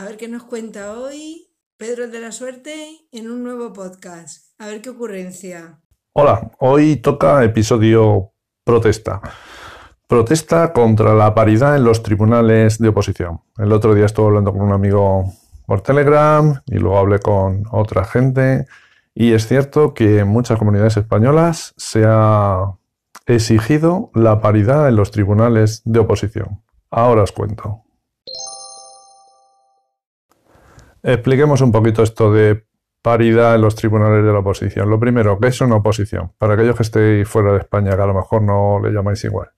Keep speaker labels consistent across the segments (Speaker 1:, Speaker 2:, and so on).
Speaker 1: A ver qué nos cuenta hoy Pedro de la Suerte en un nuevo podcast. A ver qué ocurrencia.
Speaker 2: Hola, hoy toca episodio protesta. Protesta contra la paridad en los tribunales de oposición. El otro día estuve hablando con un amigo por Telegram y luego hablé con otra gente y es cierto que en muchas comunidades españolas se ha exigido la paridad en los tribunales de oposición. Ahora os cuento. Expliquemos un poquito esto de paridad en los tribunales de la oposición. Lo primero, ¿qué es una oposición? Para aquellos que estéis fuera de España, que a lo mejor no le llamáis igual.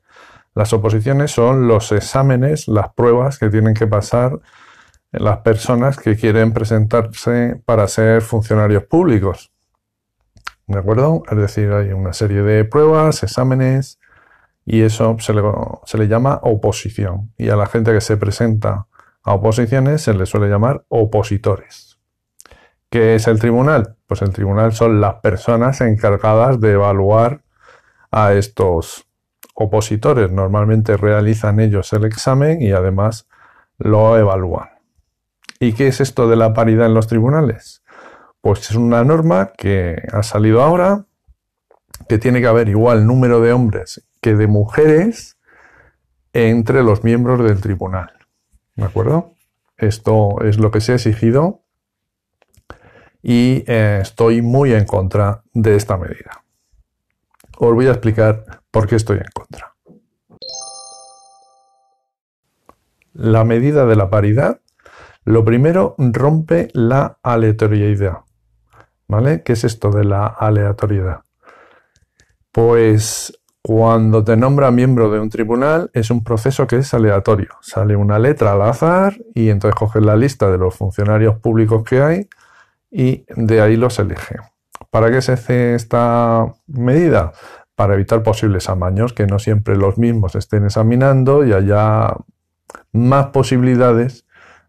Speaker 2: Las oposiciones son los exámenes, las pruebas que tienen que pasar las personas que quieren presentarse para ser funcionarios públicos. ¿De acuerdo? Es decir, hay una serie de pruebas, exámenes, y eso se le, se le llama oposición. Y a la gente que se presenta a oposiciones se le suele llamar opositores. ¿Qué es el tribunal? Pues el tribunal son las personas encargadas de evaluar a estos opositores. Normalmente realizan ellos el examen y además lo evalúan. ¿Y qué es esto de la paridad en los tribunales? Pues es una norma que ha salido ahora, que tiene que haber igual número de hombres que de mujeres entre los miembros del tribunal. ¿De acuerdo? Esto es lo que se ha exigido y eh, estoy muy en contra de esta medida. Os voy a explicar por qué estoy en contra. La medida de la paridad, lo primero, rompe la aleatoriedad. ¿Vale? ¿Qué es esto de la aleatoriedad? Pues cuando te nombra miembro de un tribunal es un proceso que es aleatorio. Sale una letra al azar y entonces coges la lista de los funcionarios públicos que hay y de ahí los elige. ¿Para qué se hace esta medida? Para evitar posibles amaños, que no siempre los mismos estén examinando y haya más posibilidades,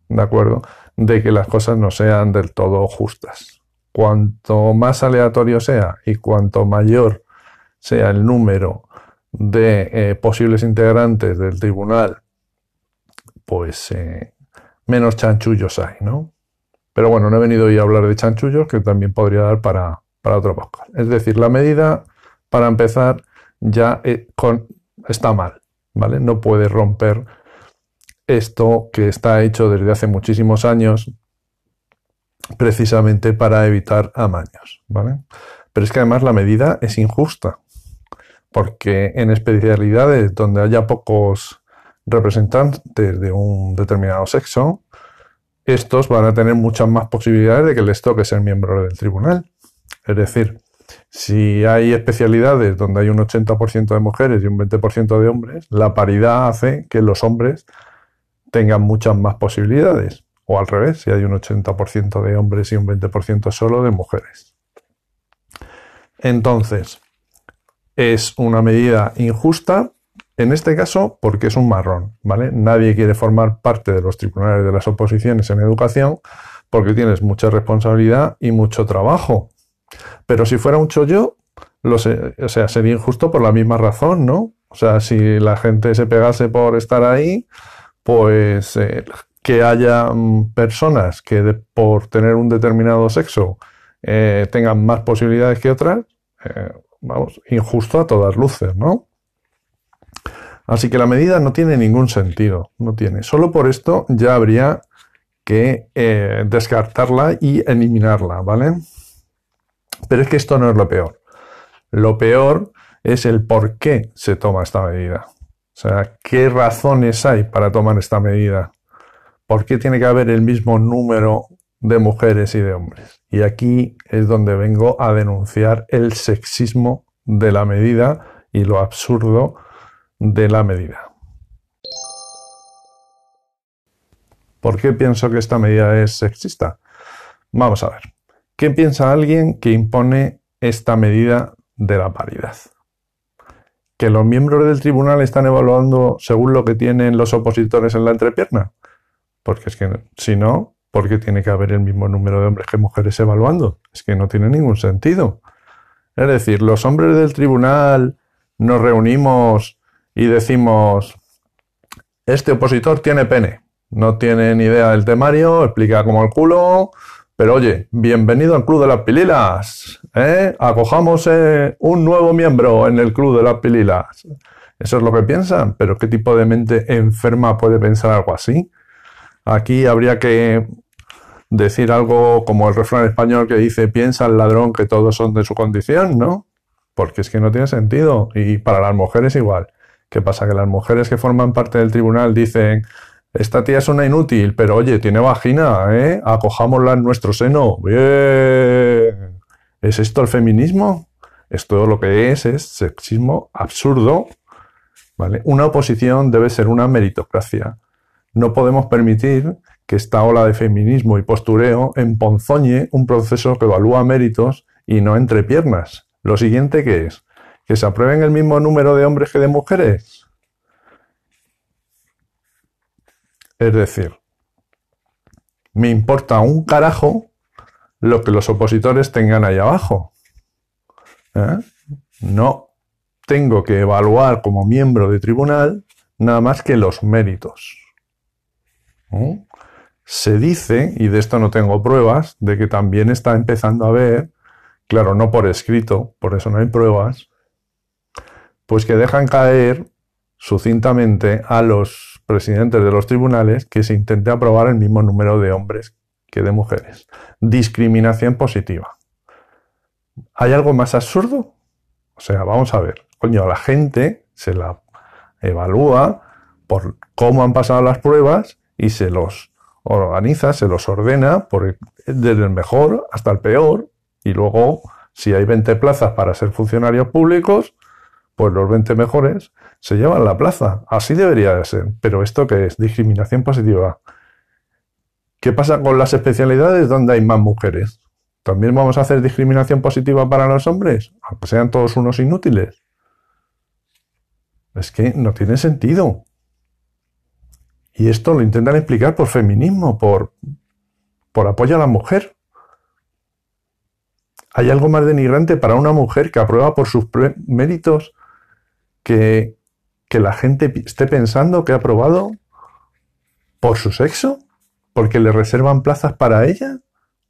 Speaker 2: ¿de acuerdo?, de que las cosas no sean del todo justas. Cuanto más aleatorio sea y cuanto mayor sea el número de eh, posibles integrantes del tribunal, pues eh, menos chanchullos hay, ¿no? Pero bueno, no he venido hoy a hablar de chanchullos, que también podría dar para, otro podcast. Es decir, la medida, para empezar, ya eh, está mal, ¿vale? No puede romper esto que está hecho desde hace muchísimos años precisamente para evitar amaños, ¿vale? Pero es que además la medida es injusta, porque en especialidades donde haya pocos representantes de un determinado sexo, estos van a tener muchas más posibilidades de que les toque ser miembro del tribunal. Es decir, si hay especialidades donde hay un 80% de mujeres y un 20% de hombres, la paridad hace que los hombres tengan muchas más posibilidades. O al revés, si hay un 80% de hombres y un 20% solo de mujeres. Entonces, es una medida injusta, en este caso porque es un marrón, ¿vale? Nadie quiere formar parte de los tribunales de las oposiciones en educación porque tienes mucha responsabilidad y mucho trabajo. Pero si fuera un chollo, lo o sea, sería injusto por la misma razón, ¿no? O sea, si la gente se pegase por estar ahí, pues eh, que haya mm, personas que por tener un determinado sexo eh, tengan más posibilidades que otras, eh, vamos, injusto a todas luces, ¿no? Así que la medida no tiene ningún sentido, no tiene. Solo por esto ya habría que eh, descartarla y eliminarla, ¿vale? Pero es que esto no es lo peor. Lo peor es el por qué se toma esta medida. O sea, ¿qué razones hay para tomar esta medida? ¿Por qué tiene que haber el mismo número de mujeres y de hombres. Y aquí es donde vengo a denunciar el sexismo de la medida y lo absurdo de la medida. ¿Por qué pienso que esta medida es sexista? Vamos a ver. ¿Qué piensa alguien que impone esta medida de la paridad? ¿Que los miembros del tribunal están evaluando según lo que tienen los opositores en la entrepierna? Porque es que si no, ¿por qué tiene que haber el mismo número de hombres que mujeres evaluando? Es que no tiene ningún sentido. Es decir, los hombres del tribunal nos reunimos y decimos, este opositor tiene pene, no tiene ni idea del temario, explica como el culo, pero oye, bienvenido al Club de las Pililas. ¿eh? Acojamos eh, un nuevo miembro en el Club de las Pililas. Eso es lo que piensan, pero ¿qué tipo de mente enferma puede pensar algo así? Aquí habría que decir algo como el refrán español que dice piensa el ladrón que todos son de su condición, ¿no? Porque es que no tiene sentido. Y para las mujeres igual. ¿Qué pasa? Que las mujeres que forman parte del tribunal dicen, esta tía es una inútil, pero oye, tiene vagina, ¿eh? Acojámosla en nuestro seno. Bien. ¿Es esto el feminismo? Esto lo que es es sexismo absurdo. ¿Vale? Una oposición debe ser una meritocracia. No podemos permitir que esta ola de feminismo y postureo emponzoñe un proceso que evalúa méritos y no entre piernas. Lo siguiente que es, que se aprueben el mismo número de hombres que de mujeres. Es decir, me importa un carajo lo que los opositores tengan ahí abajo. ¿Eh? No tengo que evaluar como miembro de tribunal nada más que los méritos. ¿Eh? Se dice, y de esto no tengo pruebas, de que también está empezando a haber, claro, no por escrito, por eso no hay pruebas, pues que dejan caer sucintamente a los presidentes de los tribunales que se intente aprobar el mismo número de hombres que de mujeres. Discriminación positiva. ¿Hay algo más absurdo? O sea, vamos a ver. Coño, la gente se la evalúa por cómo han pasado las pruebas y se los organiza, se los ordena por, desde el mejor hasta el peor y luego si hay 20 plazas para ser funcionarios públicos, pues los 20 mejores se llevan la plaza. Así debería de ser. Pero esto que es discriminación positiva. ¿Qué pasa con las especialidades donde hay más mujeres? ¿También vamos a hacer discriminación positiva para los hombres? Aunque sean todos unos inútiles. Es que no tiene sentido. Y esto lo intentan explicar por feminismo, por, por apoyo a la mujer. ¿Hay algo más denigrante para una mujer que aprueba por sus méritos que, que la gente esté pensando que ha aprobado por su sexo? ¿Porque le reservan plazas para ella?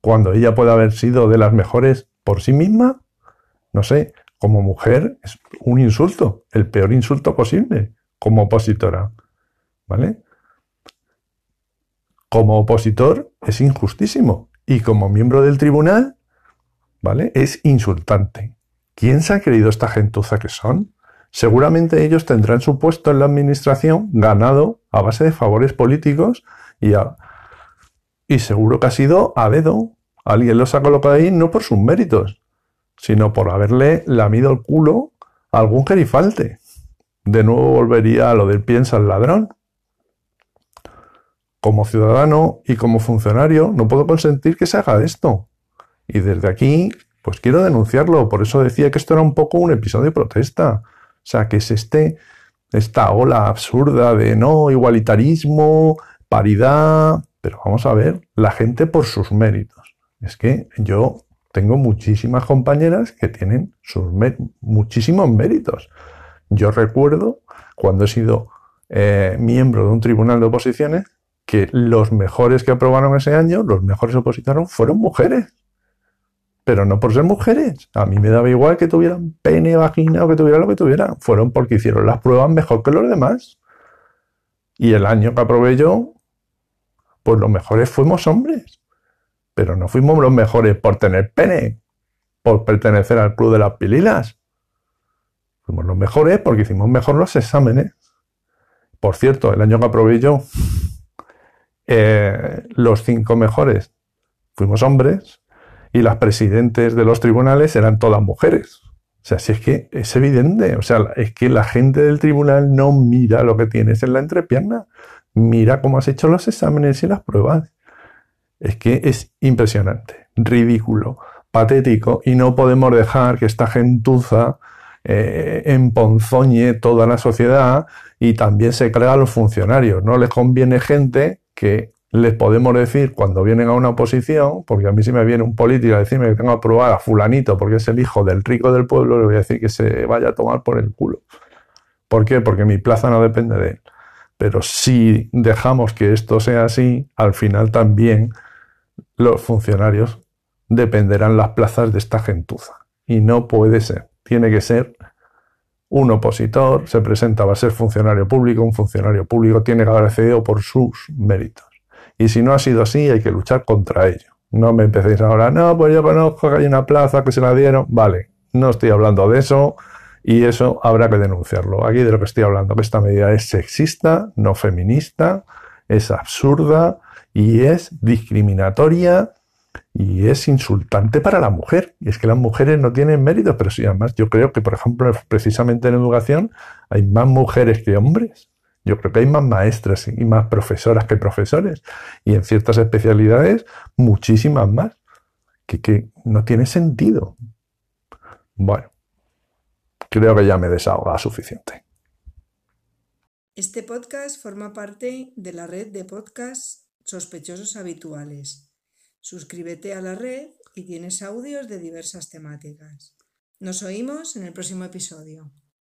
Speaker 2: Cuando ella puede haber sido de las mejores por sí misma? No sé, como mujer es un insulto, el peor insulto posible, como opositora. ¿Vale? Como opositor es injustísimo y como miembro del tribunal, ¿vale? Es insultante. ¿Quién se ha creído esta gentuza que son? Seguramente ellos tendrán su puesto en la administración ganado a base de favores políticos y, seguro que ha sido a dedo. Alguien los ha colocado ahí no por sus méritos, sino por haberle lamido el culo a algún gerifalte. De nuevo volvería a lo del piensa el ladrón como ciudadano y como funcionario no puedo consentir que se haga esto. Y desde aquí, pues quiero denunciarlo. Por eso decía que esto era un poco un episodio de protesta. O sea, que es este, esta ola absurda de no, igualitarismo, paridad. Pero vamos a ver, la gente por sus méritos. Es que yo tengo muchísimas compañeras que tienen sus muchísimos méritos. Yo recuerdo cuando he sido eh, miembro de un tribunal de oposiciones que los mejores que aprobaron ese año, los mejores opositores, fueron mujeres. Pero no por ser mujeres. A mí me daba igual que tuvieran pene, vagina o que tuvieran lo que tuvieran. Fueron porque hicieron las pruebas mejor que los demás. Y el año que aprobé yo, pues los mejores fuimos hombres. Pero no fuimos los mejores por tener pene, por pertenecer al club de las pililas. Fuimos los mejores porque hicimos mejor los exámenes. Por cierto, el año que aprobé yo, eh, los cinco mejores fuimos hombres y las presidentes de los tribunales eran todas mujeres. O sea, si es que es evidente, o sea, es que la gente del tribunal no mira lo que tienes en la entrepierna, mira cómo has hecho los exámenes y las pruebas. Es que es impresionante, ridículo, patético y no podemos dejar que esta gentuza eh, emponzoñe toda la sociedad y también se crea a los funcionarios. No les conviene gente que les podemos decir cuando vienen a una oposición, porque a mí si me viene un político a decirme que tengo que aprobar a fulanito porque es el hijo del rico del pueblo, le voy a decir que se vaya a tomar por el culo. ¿Por qué? Porque mi plaza no depende de él. Pero si dejamos que esto sea así, al final también los funcionarios dependerán las plazas de esta gentuza. Y no puede ser. Tiene que ser un opositor, se presenta, a ser funcionario público, un funcionario público tiene que haber accedido por sus méritos. Y si no ha sido así, hay que luchar contra ello. No me empecéis ahora, no, pues yo conozco que hay una plaza que se la dieron. Vale, no estoy hablando de eso y eso habrá que denunciarlo. Aquí de lo que estoy hablando, que esta medida es sexista, no feminista, es absurda y es discriminatoria y es insultante para la mujer. Y es que las mujeres no tienen méritos, pero sí, además yo creo que, por ejemplo, precisamente en educación hay más mujeres que hombres. Yo creo que hay más maestras y más profesoras que profesores. Y en ciertas especialidades, muchísimas más. Que, que no tiene sentido. Bueno, creo que ya me desahoga suficiente.
Speaker 1: Este podcast forma parte de la red de podcasts sospechosos habituales Suscríbete a la red y tienes audios de diversas temáticas. Nos oímos en el próximo episodio.